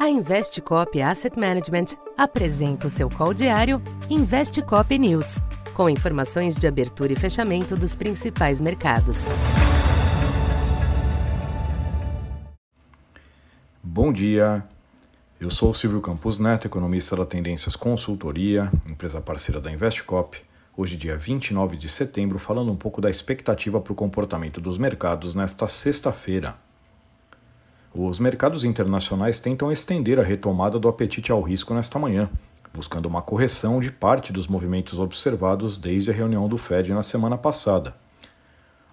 A Investcop Asset Management apresenta o seu call diário Investcop News, com informações de abertura e fechamento dos principais mercados. Bom dia. Eu sou Silvio Campos Neto, economista da Tendências Consultoria, empresa parceira da Investcop. Hoje, dia 29 de setembro, falando um pouco da expectativa para o comportamento dos mercados nesta sexta-feira. Os mercados internacionais tentam estender a retomada do apetite ao risco nesta manhã, buscando uma correção de parte dos movimentos observados desde a reunião do Fed na semana passada.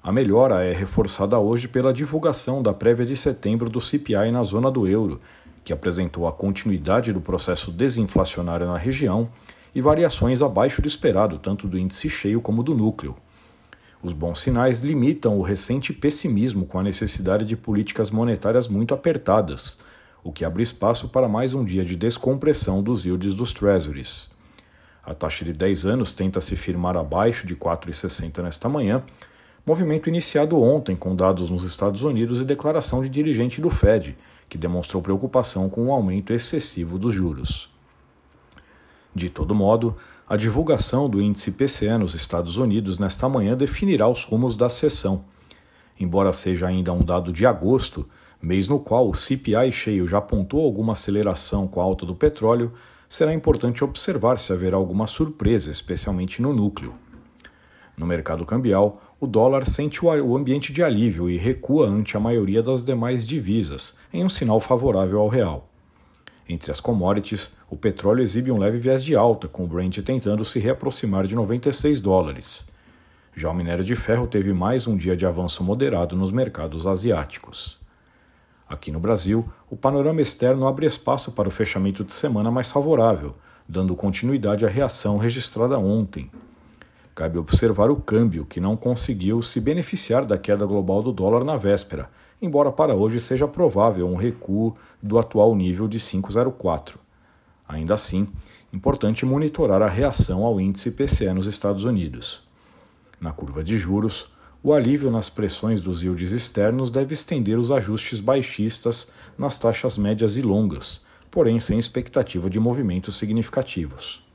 A melhora é reforçada hoje pela divulgação da prévia de setembro do CPI na zona do euro, que apresentou a continuidade do processo desinflacionário na região e variações abaixo do esperado, tanto do índice cheio como do núcleo. Os bons sinais limitam o recente pessimismo com a necessidade de políticas monetárias muito apertadas, o que abre espaço para mais um dia de descompressão dos yields dos treasuries. A taxa de 10 anos tenta se firmar abaixo de 4,60 nesta manhã, movimento iniciado ontem com dados nos Estados Unidos e declaração de dirigente do Fed, que demonstrou preocupação com o aumento excessivo dos juros. De todo modo, a divulgação do índice PCE nos Estados Unidos nesta manhã definirá os rumos da sessão. Embora seja ainda um dado de agosto, mês no qual o CPI cheio já apontou alguma aceleração com a alta do petróleo, será importante observar se haverá alguma surpresa, especialmente no núcleo. No mercado cambial, o dólar sente o ambiente de alívio e recua ante a maioria das demais divisas, em um sinal favorável ao real. Entre as commodities, o petróleo exibe um leve viés de alta, com o Brent tentando se reaproximar de 96 dólares. Já o minério de ferro teve mais um dia de avanço moderado nos mercados asiáticos. Aqui no Brasil, o panorama externo abre espaço para o fechamento de semana mais favorável, dando continuidade à reação registrada ontem. Cabe observar o câmbio, que não conseguiu se beneficiar da queda global do dólar na véspera, embora para hoje seja provável um recuo do atual nível de 5,04. Ainda assim, importante monitorar a reação ao índice PCE nos Estados Unidos. Na curva de juros, o alívio nas pressões dos yields externos deve estender os ajustes baixistas nas taxas médias e longas, porém sem expectativa de movimentos significativos.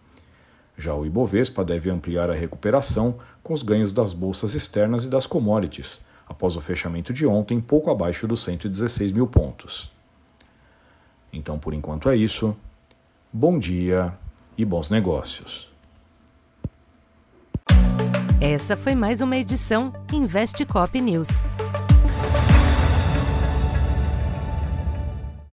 Já o Ibovespa deve ampliar a recuperação com os ganhos das bolsas externas e das commodities, após o fechamento de ontem pouco abaixo dos 116 mil pontos. Então, por enquanto é isso. Bom dia e bons negócios. Essa foi mais uma edição Investe Cop News.